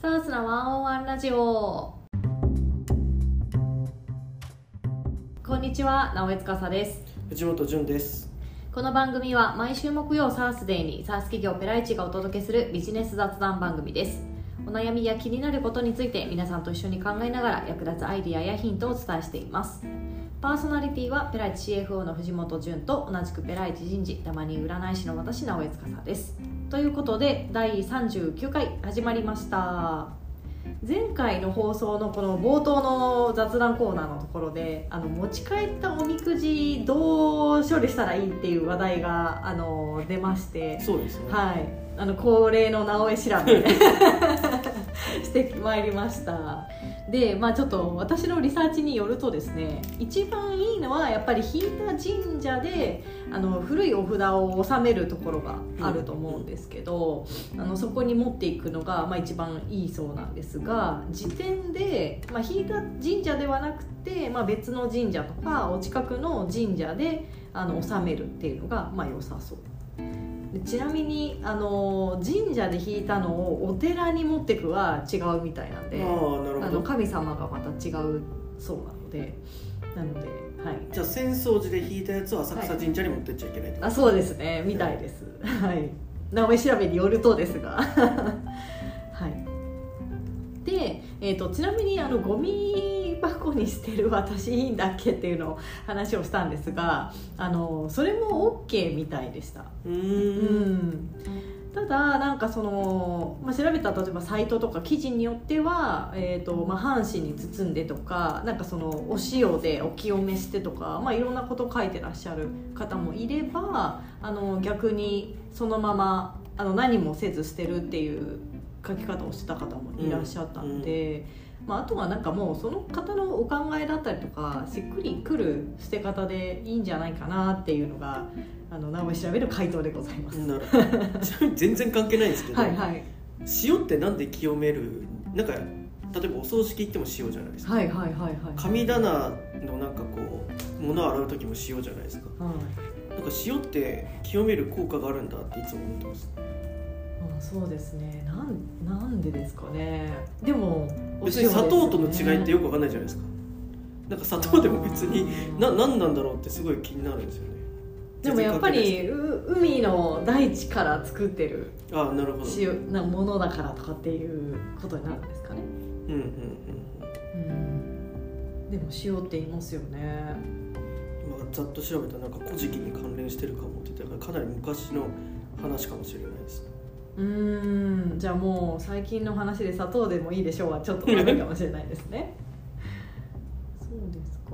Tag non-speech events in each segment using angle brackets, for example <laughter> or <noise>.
サースなワンオンワンラジオ。こんにちは直江司です。藤本潤です。この番組は毎週木曜サースデーにサース企業ペライチがお届けするビジネス雑談番組です。お悩みや気になることについて皆さんと一緒に考えながら役立つアイディアやヒントをお伝えしています。パーソナリティはペライチ CFO の藤本潤と同じくペライチ人事たまに占い師の私直江司ですということで第39回始まりました。前回の放送のこの冒頭の雑談コーナーのところであの持ち帰ったおみくじどう処理したらいいっていう話題があの出まして。そうですね。はい。あの恒例の直江調べ <laughs> <laughs> してまいりましたでまあちょっと私のリサーチによるとですね一番いいのはやっぱり引いた神社であの古いお札を納めるところがあると思うんですけど、あのそこに持っていくのが、まあ、一番いいそうなんですが時点で、まあ、引いた神社ではなくて、まあ、別の神社とかお近くの神社であの納めるっていうのが、まあ、良さそう。でちなみにあの神社で引いたのをお寺に持ってくは違うみたいなんでああなるあの神様がまた違うそうなのでなのではい。じゃあ浅草寺で引いたやつは浅草神社に持ってっちゃいけないってことあそうですね。みたいです。はい。直江調べによるとですが。<laughs> はい。で、えー、とちなみにあのゴミ箱に捨てる私いいんだっけっていうのを話をしたんですがあのそれも OK みたいでした。うん。ん。ただなんかその、まあ、調べた例えばサイトとか記事によっては、えーとまあ、半紙に包んでとかなんかそのお塩でお清めしてとか、まあ、いろんなこと書いてらっしゃる方もいればあの逆にそのままあの何もせず捨てるっていう書き方をしてた方もいらっしゃったんで。まあ、あとはなんかもうその方のお考えだったりとかしっくりくる捨て方でいいんじゃないかなっていうのがあの直江調べる回答でございます。<laughs> 全然関係ないんですけど、はいはい。塩ってなんで清める？なんか例えばお葬式行っても塩じゃないですか、はいはいはいはい。神棚のなんかこう物を洗う時も塩じゃないですか。はい。なんか塩って清める効果があるんだっていつも思ってます。あそうですね。なんなんでですかね。でも別に砂糖との違いってよくわかんないじゃないですか。なんか砂糖でも別にな何なんだろうってすごい気になるんですよね。でもやっぱりう海の大地から作ってるああなるほど。塩なものだからとかっていうことになるんですかね。うんうんうんうん。でも塩って言いますよね。まあ、ざっと調べたらなんか古事記に関連してるかもって言ってたからかなり昔の話かもしれないですうーんじゃあもう最近の話で砂糖でもいいでしょうはちょっとダメかもしれないですね。<laughs> そうですか。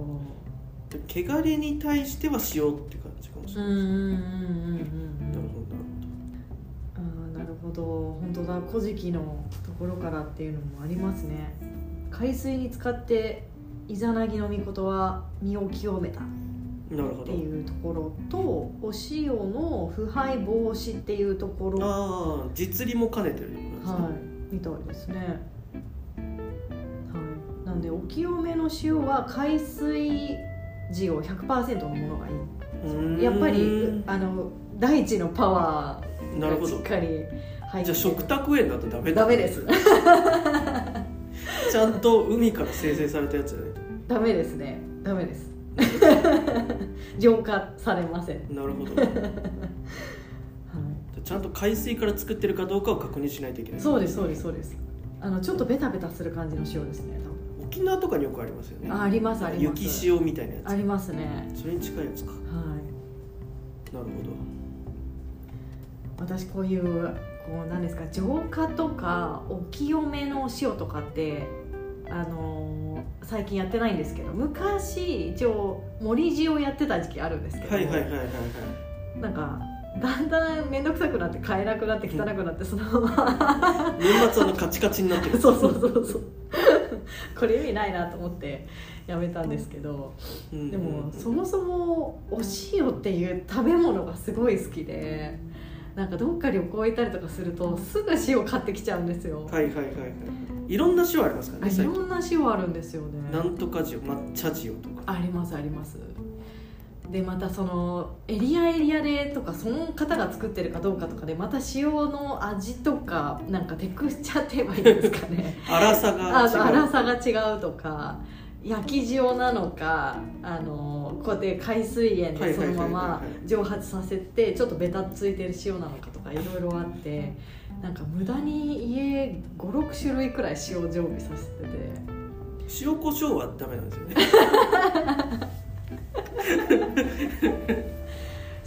で汚れに対しては塩って感じかもしれない、うんうんうんうんうんなるほど。なるあーなるほど。本当だ。古事記のところからっていうのもありますね。海水に使ってイザナギの御事は身を清めたっていうところとお塩の腐敗防止っていうところ。はああ実利も兼ねてるってことですね、い。みたいですね。はい。なんでお清めの塩は海水塩100%のものがいい。やっぱりあの大地のパワーがしっかり入って。じゃあ食卓園だとダメだ。ダメです。<laughs> ちゃんと海から生成されたやつじゃないダメですね。ダメです <laughs> 浄化されません、となるほど。はちゃんと海水から作ってるかどうかを確認しないといけない。い、そうですそうですそうです。あのちょっとベタベタする感じの塩ですね沖縄とかによくありますよね。あありますあります。雪塩みたいなやありますね。つそれに近いやつか。はい。なるほど。私こういうこうなんですか浄化とかお清めの塩とかってあのー最近やってないんですけど昔一応森塩やってた時期あるんですけど、はいはいはいはいはい。なんかだんだん面倒くさくなって買えなくなって汚くなってそのまま。年末あのカチカチになってる。そうそうそうそう。これ意味ないなと思ってやめたんですけどうん。でもそもそもお塩っていう食べ物がすごい好きでなんかどっか旅行行ったりとかするとすぐ塩買ってきちゃうんですよ、はいはいはいはいいろんな塩ありますからね最近。ろんな塩あるんですよね。なんとか塩抹茶塩とか。ありますあります。でまたそのエリアエリアでとかその方が作ってるかどうかとかでまた塩の味とかなんかテクスチャーって言えばいいんですかね。<laughs> 粗さが違う。あ粗さが違うとか焼き塩なのかあのこうやって海水塩でそのまま蒸発させてちょっとベタついてる塩なのかとかいろいろあってなんか無駄に家56種類くらい塩常備させてて。塩コショウはダメなんですよね。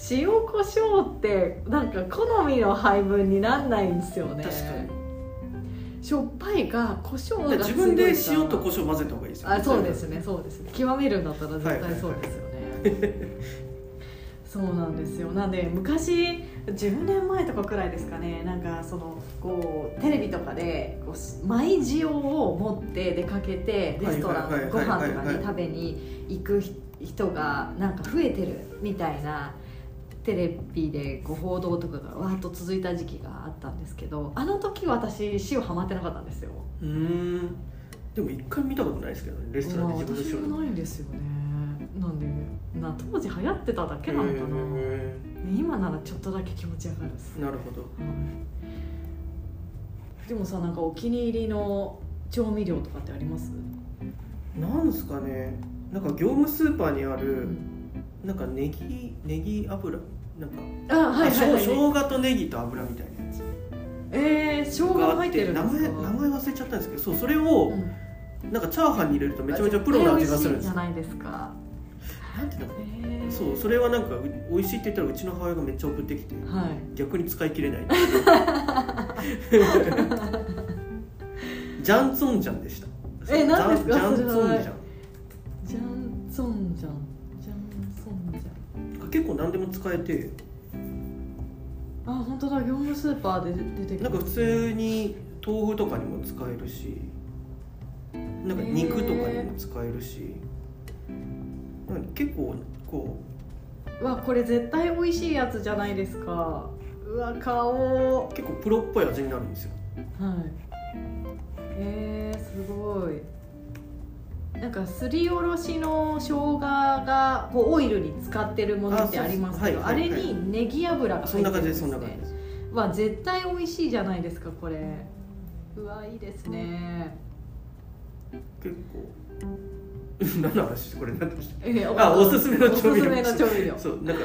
塩コショウってなんか好みの配分になんないんですよね。確かに。しょっぱいが胡椒が自分で塩と胡椒混ぜた方がいいですよあそうですねそうですね。極めるんだったら絶対そうですよね、<laughs> そうなんですよ。なんで昔10年前とかくらいですかね。なんかそのこうテレビとかでこう舞塩を持って出かけてレストランご飯とかに食べに行く人がなんか増えてるみたいなテレビでこう報道とかがわーっと続いた時期があったんですけどあの時私塩ハマってなかったんですよ。うーん。でも一回見たことないですけどねレストランでまあ自分で塩私もないんですよね。なんでな当時流行ってただけなのかな、へ今ならちょっとだけ気持ち上がるなるほど。はいでもさなんかお気に入りの調味料とかってあります、なんですかね。なんか業務スーパーにあるなんかネギネギ油？なんかあはいはいはい、あしょう生姜とネギと油みたいなやつ。えー、生姜入ってるん名前名前忘れちゃったんですけどそうそれをうん。なんかチャーハンに入れるとめちゃめちゃプロの味がするんですよ。じゃないですかなんていうのそうそれはなんかう美味しいって言ったらうちの母親がめっちゃ送ってきてはい。逆に使い切れない。<laughs> ジャンツォンジャンでした。え何ですか？ジャンツォンジャン。ジャンソンジャンジャンソンジャン。結構何でも使えて。あ本当だ。業務スーパーで出てくるなんか普通に豆腐とかにも使えるしなんか肉とかにも使えるし、結構こう。わこれ絶対美味しいやつじゃないですか。うわ顔。う結構プロっぽい味になるんですよ。はい。えー、すごい。なんかすりおろしの生姜がこうオイルに使ってるものってありますけどあ,、れにネギ油がそんな感じです入ってるんですそんな感じです。わ絶対美味しいじゃないですかこれ。うわいいですね。結構 <laughs> 何の話これ何でしたえあおすすめの調味料。おすすめの調味料。そうなんか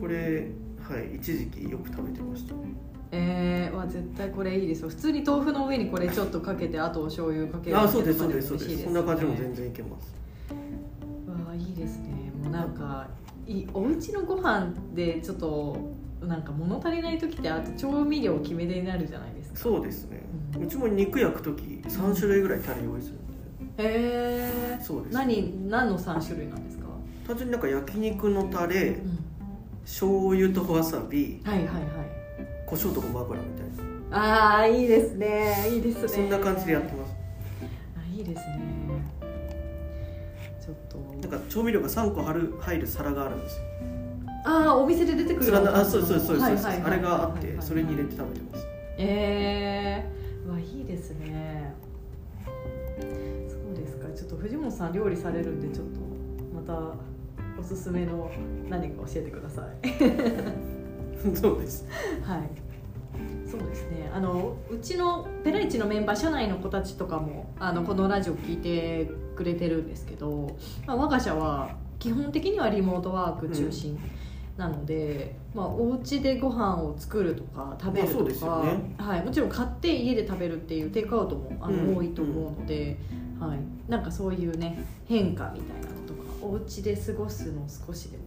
これはい一時期よく食べてました。えー、わ絶対これいいですよ。普通に豆腐の上にこれちょっとかけてあとお醤油かけるあそうですとかそうですそう美味しいですそんな感じでもね全然いけます。わあいいですね。もうなんかいお家のご飯でちょっとなんか物足りない時ってあと調味料決め手になるじゃないですか。そうですね。うん。うちも肉焼く時3種類ぐらいタレ用意するへえそうです何何の3種類なんですか、単純になんか焼肉のタレうん、醤油とわさびはいはいはい。胡椒とごま油みたいああいいですね。いいですね。なそんな感じでやってます。あいいですね。ちょっと。なんか調味料が3個入る入る皿があるんですよ。ああお店で出てくるあそうそうそうそうはいはいはい。あれがあってそれに入れて食べてます。えー、うわいいですね藤本さん料理されるんでちょっとまたおすすめの何か教えてください。そうです。はい。そうですね。あのうちのペライチのメンバー社内の子たちとかもあのこのラジオ聞いてくれてるんですけど、まあ、我が社は基本的にはリモートワーク中心なので、まあ、お家でご飯を作るとか食べるとか、よね。はい、もちろん買って家で食べるっていうテイクアウトもあの、うん多いと思うので、はい、なんかそういうね変化みたいなのとかお家で過ごすのを少しでも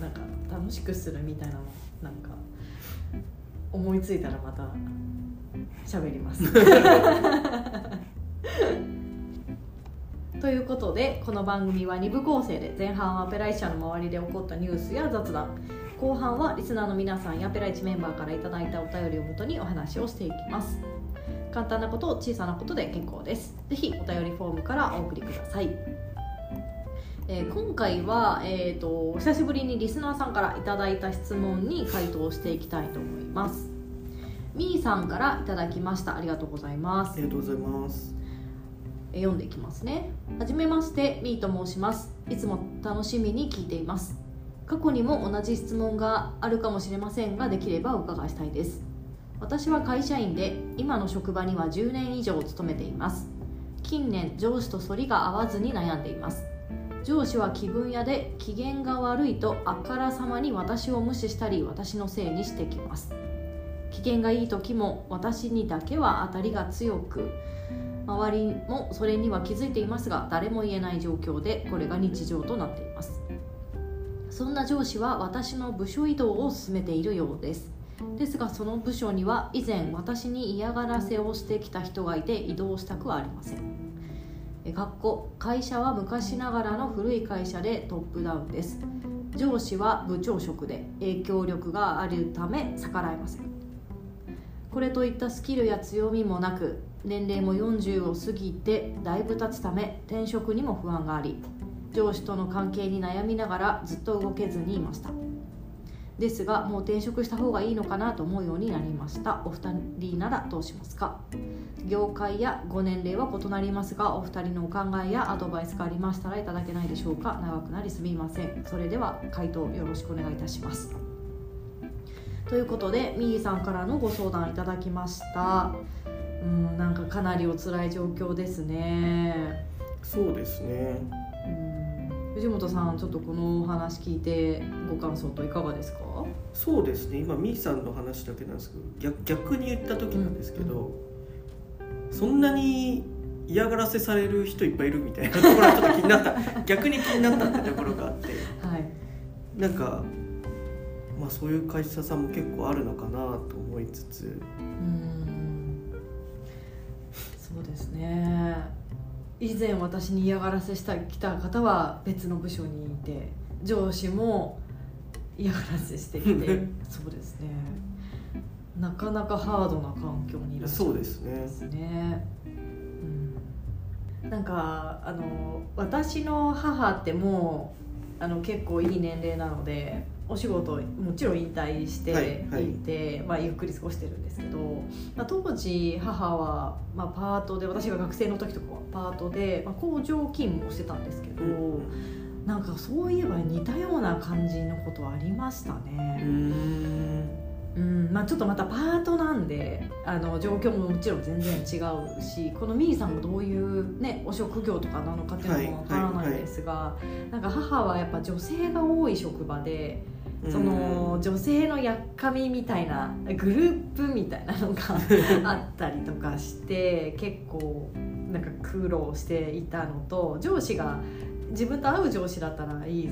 なんか楽しくするみたいなのなんか思いついたらまた喋ります。<laughs> ということでこの番組は2部構成で前半はペライチャーの周りで起こったニュースや雑談後半はリスナーの皆さんやペライチメンバーからいただいたお便りをもとにお話をしていきます。簡単なこと小さなことで結構です。ぜひお便りフォームからお送りください。えー今回は、えー、と久しぶりにリスナーさんからいただいた質問に回答していきたいと思います。みーさんからいただきました。ありがとうございます。ありがとうございます。読んでいきますね。はじめましてみーと申します。いつも楽しみに聞いています。過去にも同じ質問があるかもしれませんができればお伺いしたいです。私は会社員で今の職場には10年以上勤めています。近年上司と反りが合わずに悩んでいます。上司は気分屋で機嫌が悪いとあからさまに私を無視したり私のせいにしてきます。機嫌がいい時も私にだけは当たりが強く周りもそれには気づいていますが誰も言えない状況でこれが日常となっています。そんな上司は私の部署移動を進めているようです。ですがその部署には以前私に嫌がらせをしてきた人がいて移動したくはありません。学校会社は昔ながらの古い会社でトップダウンです。上司は部長職で影響力があるため逆らえません。これといったスキルや強みもなく年齢も40を過ぎてだいぶ経つため転職にも不安があり上司との関係に悩みながらずっと動けずにいました。ですがもう転職した方がいいのかなと思うようになりました。お二人ならどうしますか？業界やご年齢は異なりますがお二人のお考えやアドバイスがありましたらいただけないでしょうか？長くなりすみません。それでは回答よろしくお願いいたします。ということでみーさんからのご相談いただきました。うんなんかかなりお辛い状況ですね。そうですね。うん。藤本さんちょっとこのお話聞いてご感想といかがですか？そうですね。今みーさんの話だけなんですけど逆逆に言った時なんですけど、そんなに嫌がらせされる人いっぱいいるみたいなところはちょっと気になった。<laughs> 逆に気になったってところがあって。はい。なんかまあそういう会社さんも結構あるのかなと思いつつ。うんね。以前私に嫌がらせした来た方は別の部署にいて上司も嫌がらせしてきてそうですね。なかなかハードな環境にいらっしゃるそうですね。ですね、うん、なんかあの私の母ってもうあの結構いい年齢なのでお仕事もちろん引退していて、はい。はいまあ、ゆっくり過ごしてるんですけど、まあ、当時母は、まあ、パートで私が学生の時とかはパートで、まあ、工場勤務をしてたんですけど、なんかそういえば似たような感じのことありましたね。うんうんまあ、ちょっとまたパートなんであの状況ももちろん全然違うしこのミーさんもどういう、ね、お職業とかなのかっていうのもわからないですが、なんか母はやっぱ女性が多い職場で。その女性のやっかみみたいなグループみたいなのが <laughs> あったりとかして結構なんか苦労していたのと上司が自分と会う上司だったらいい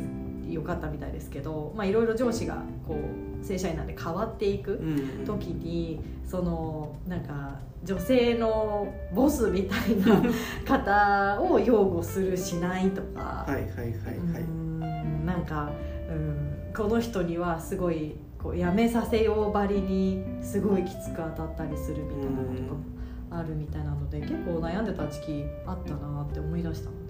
よかったみたいですけどまあいろいろ上司がこう正社員なんで変わっていくうん時にそのなんか女性のボスみたいな方を擁護するしないとか、はいはいはいはい。うーんなんか、うん、この人にはすごいこうやめさせようばりにすごいきつく当たったりするみたいなことがあるみたいなので結構悩んでた時期あったなって思い出したの。で、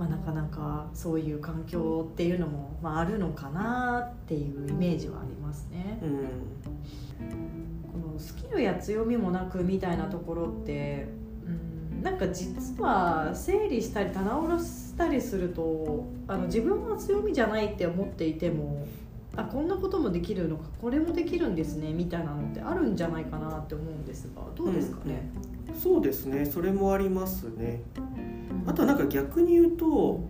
まあ、なかなかそういう環境っていうのも、まあ、あるのかなっていうイメージはありますね。うん。このスキルや強みもなくみたいなところってうんなんか実は整理したり棚卸したりするとあの自分は強みじゃないって思っていてもあこんなこともできるのかこれもできるんですねみたいなのってあるんじゃないかなって思うんですがどうですかね、そうですね。それもありますね。うんあとはなんか逆に言うと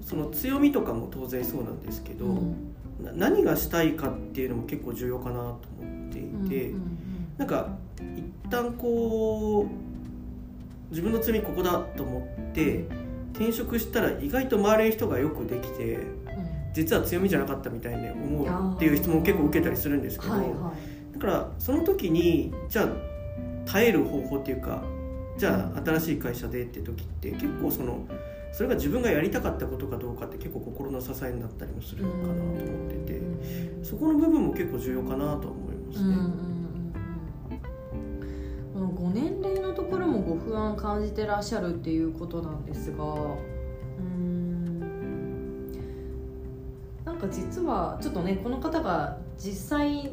その強みとかも当然そうなんですけど、何がしたいかっていうのも結構重要かなと思っていて、うなんか一旦こう自分の強みここだと思って転職したら意外と周りの人がよくできてうん。実は強みじゃなかったみたいに思うっていう質問を結構受けたりするんですけど、だからその時にじゃあ耐える方法っていうかじゃあ新しい会社でって時って結構そのそれが自分がやりたかったことかどうかって結構心の支えになったりもするのかなと思っててそこの部分も結構重要かなとは思いますね。このご年齢のところもご不安感じてらっしゃるっていうことなんですがうーん。なんか実はちょっとねこの方が実際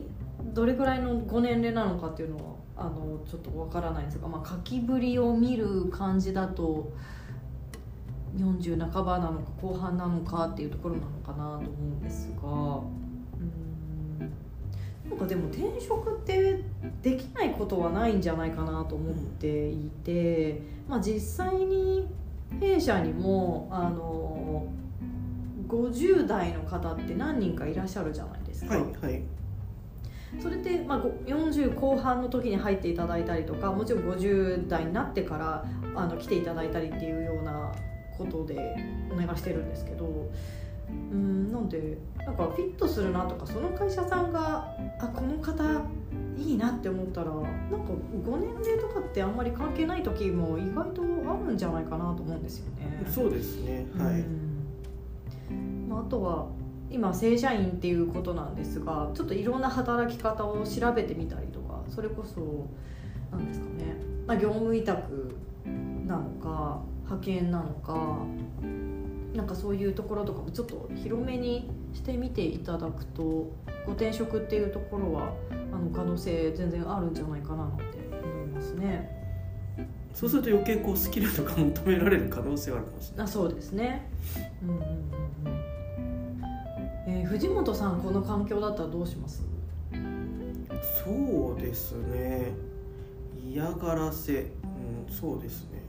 どれぐらいのご年齢なのかっていうのはあのちょっとわからないんですが、まあ、書きぶりを見る感じだと40半ばなのか後半なのかっていうところなのかなと思うんですがうんなんかでも転職ってできないことはないんじゃないかなと思っていて、まあ、実際に弊社にもあの50代の方って何人かいらっしゃるじゃないですか。はいはいそれって、まあ、ご40後半の時に入っていただいたりとかもちろん50代になってからあの来ていただいたりっていうようなことでお願いしてるんですけどうんなんでなんかフィットするなとかその会社さんがあこの方いいなって思ったらなんかご年齢とかってあんまり関係ない時も意外とあるんじゃないかなと思うんですよね。そうですねはい、うんまあ、あとは今正社員っていうことなんですがちょっといろんな働き方を調べてみたりとかそれこそなんですかね、まあ、業務委託なのか派遣なのかなんかそういうところとかもちょっと広めにしてみていただくとご転職っていうところはあの可能性全然あるんじゃないかななんて思いますね。そうすると余計こうスキルとか求められる可能性はあるかもしれないあそうですね。うんうん。えー藤本さんこの環境だったらどうします？そうですね嫌がらせ、うん、そうですね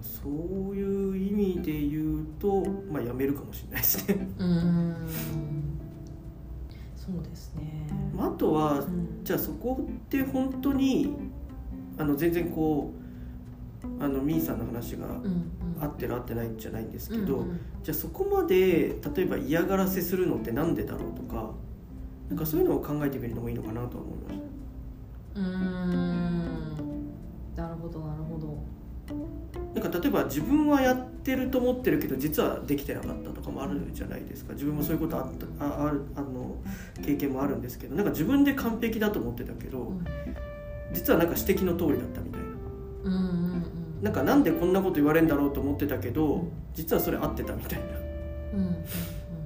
そういう意味で言うとまあやめるかもしれないですねうーん。そうですね。まああとはうんじゃあそこって本当にあの全然こうあのミーさんの話がうんうん合ってる合ってないんじゃないんですけど、うんうん。じゃあそこまで例えば嫌がらせするのってなんでだろうとかなんかそういうのを考えてみるのもいいのかなとは思いましうーん。なるほどなるほど。たなんか例えば自分はやってると思ってるけど実はできてなかったとかもあるじゃないですか。自分もそういうことあったああるあの経験もあるんですけどなんか自分で完璧だと思ってたけどうん。実はなんか指摘の通りだったみたいな。うんうんうんなんかなんでこんなこと言われるんだろうと思ってたけど、うん。実はそれ合ってたみたいうんうん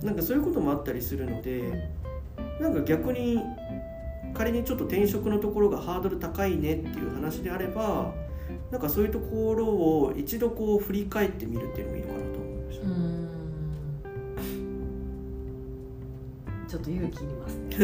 ななんかそういうこともあったりするのでなんか逆に仮にちょっと転職のところがハードル高いねっていう話であればなんかそういうところを一度こう振り返ってみるっていうのもいいのかなと思いました、ちょっと勇気いりますね。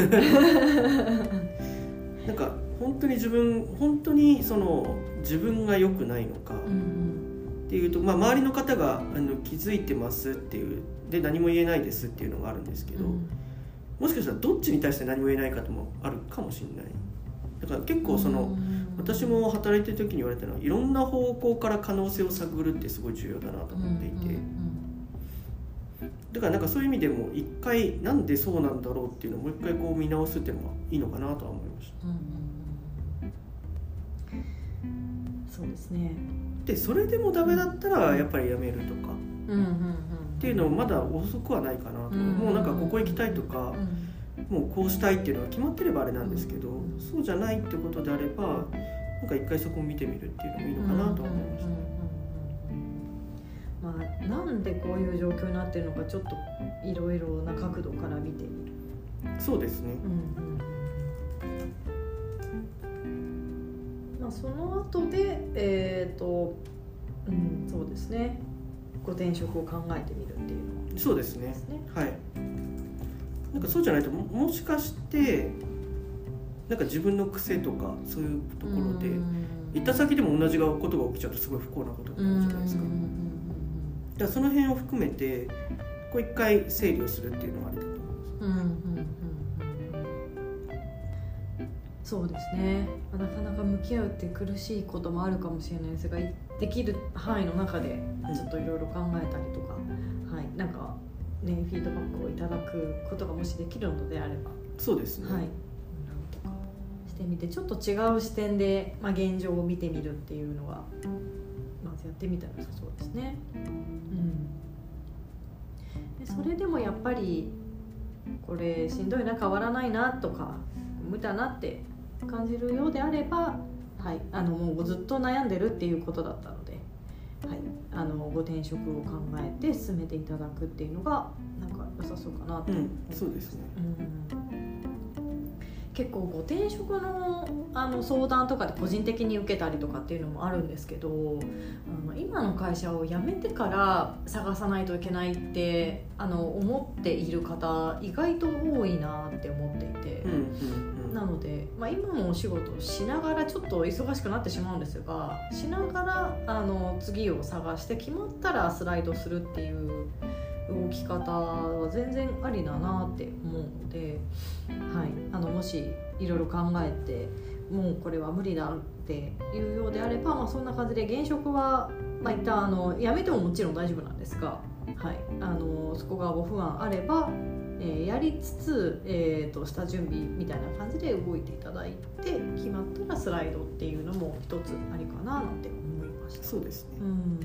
<laughs> なんか本当に自分本当にその自分が良くないのか。うんっていうと、まあ、周りの方があの気づいてますっていうで何も言えないですっていうのがあるんですけど、もしかしたらどっちに対して何も言えないかともあるかもしれない。だから結構その、私も働いてる時に言われたのはいろんな方向から可能性を探るってすごい重要だなと思っていて、だからなんかそういう意味でも一回なんでそうなんだろうっていうのをもう一回こう見直すっていうのがいいのかなとは思いました。うんうんうんそうですね。でそれでもダメだったらやっぱりやめるとか。うんうんうん。っていうのもまだ遅くはないかなと、うんもうなんかここ行きたいとかう、ん。もうこうしたいっていうのが決まってればあれなんですけど、うんそうじゃないってことであればなんか一回そこを見てみるっていうのもいいのかなとは思いました、うんうんうん。うんうん。まあ、なんでこういう状況になってるのかちょっといろいろな角度から見てみる。そうですね。うんまあ、その後でえっ、と、うん、そうですね。ご転職を考えてみるっていうのはそうですね。はい。なんかそうじゃないとももしかしてなんか自分の癖とかそういうところで、行った先でも同じことが起きちゃうとすごい不幸なことになるじゃないですか、だからその辺を含めてこう一回整理をするっていうのはありだと思いますうんそうですね。なかなか向き合うって苦しいこともあるかもしれないですがいできる範囲の中でちょっといろいろ考えたりとか、はい。なんかねフィードバックをいただくことがもしできるのであれば、そうですね、はい。なんとかしてみてちょっと違う視点で、まあ、現状を見てみるっていうのはまずやってみたら良さそうですね。うん。でそれでもやっぱりこれしんどいな変わらないなとか無駄なって感じるようであれば、はい、あのもうずっと悩んでるっていうことだったので、はい、あのご転職を考えて進めていただくっていうのがなんか良さそうかなとう思いんそうですね。うん。結構ご転職のあの相談とかで個人的に受けたりとかっていうのもあるんですけどあの今の会社を辞めてから探さないといけないってあの思っている方意外と多いなって思っていて。うんうんうんなので、まあ、今もお仕事をしながらちょっと忙しくなってしまうんですがしながらあの次を探して決まったらスライドするっていう動き方は全然ありだなって思うので、はい、あのもしいろいろ考えてもうこれは無理だっていうようであれば、まあ、そんな感じで現職は、まあ、一旦あのやめてももちろん大丈夫なんですが、はい、あのそこがご不安あればえー、やりつつ、えーと、下準備みたいな感じで動いていただいて決まったらスライドっていうのも一つありかななんて思いました。そうですね、うん。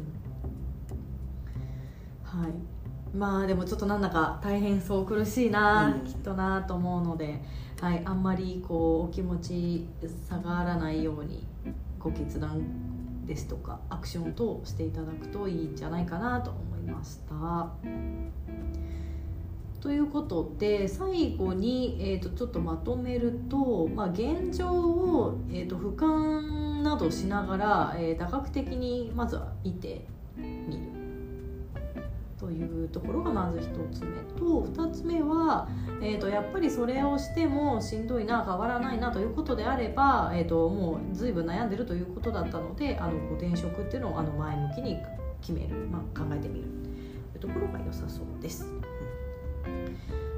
はい。まあでもちょっとなんだか大変そう苦しいな、うん、きっとなと思うので、はい、あんまりこうお気持ち下がらないようにご決断ですとかアクション等していただくといいんじゃないかなと思いました。ということで最後に、えーと、ちょっとまとめると、まあ、現状を、えーと、俯瞰などしながら、えー、多角的にまずは見てみるというところがまず1つ目と2つ目は、えーと、やっぱりそれをしてもしんどいな変わらないなということであれば、えー、ともう随分悩んでるということだったのであの転職っていうのをあの前向きに決める、まあ、考えてみるというところが良さそうです。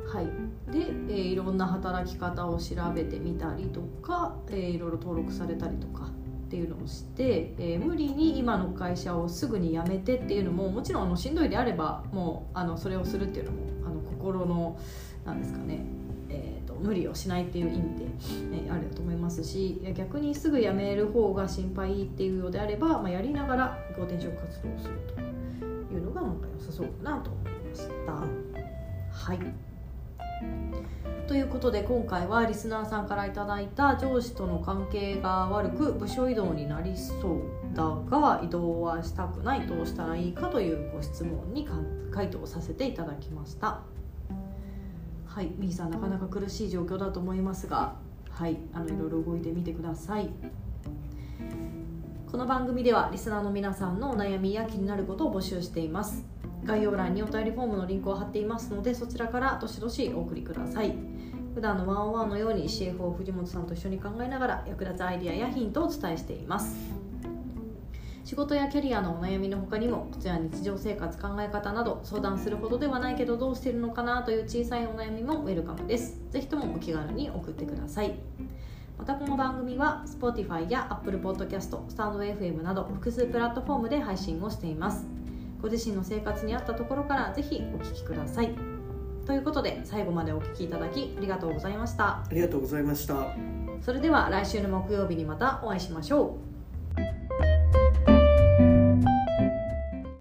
はい、で、えー、いろんな働き方を調べてみたりとか、えー、いろいろ登録されたりとかっていうのをして、えー、無理に今の会社をすぐに辞めてっていうのももちろんあのしんどいであればもうあのそれをするっていうのもあの心のなんですかねえーと、無理をしないっていう意味で、え、あると思いますし逆にすぐ辞める方が心配っていうようであれば、まあ、やりながらご転職活動をするというのがなんか良さそうかなと思いました。はいということで今回はリスナーさんから頂いた上司との関係が悪く部署移動になりそうだが移動はしたくないどうしたらいいかというご質問に回答させていただきました。はいみーさんなかなか苦しい状況だと思いますが。はいあのいろいろ動いてみてください。この番組ではリスナーの皆さんのお悩みや気になることを募集しています。概要欄にお便りフォームのリンクを貼っていますのでそちらからどしどしお送りください。普段のワンオワンのように CFO 藤本さんと一緒に考えながら役立つアイデアやヒントをお伝えしています。仕事やキャリアのお悩みの他にもこちら日常生活考え方など相談するほどではないけどどうしてるのかなという小さいお悩みもウェルカムです。ぜひともお気軽に送ってください。またこの番組は Spotify や Apple Podcast、StandFM など複数プラットフォームで配信をしています。ご自身の生活に合ったところからぜひお聞きください。ということで最後までお聞きいただきありがとうございました。ありがとうございました。それでは来週の木曜日にまたお会いしましょう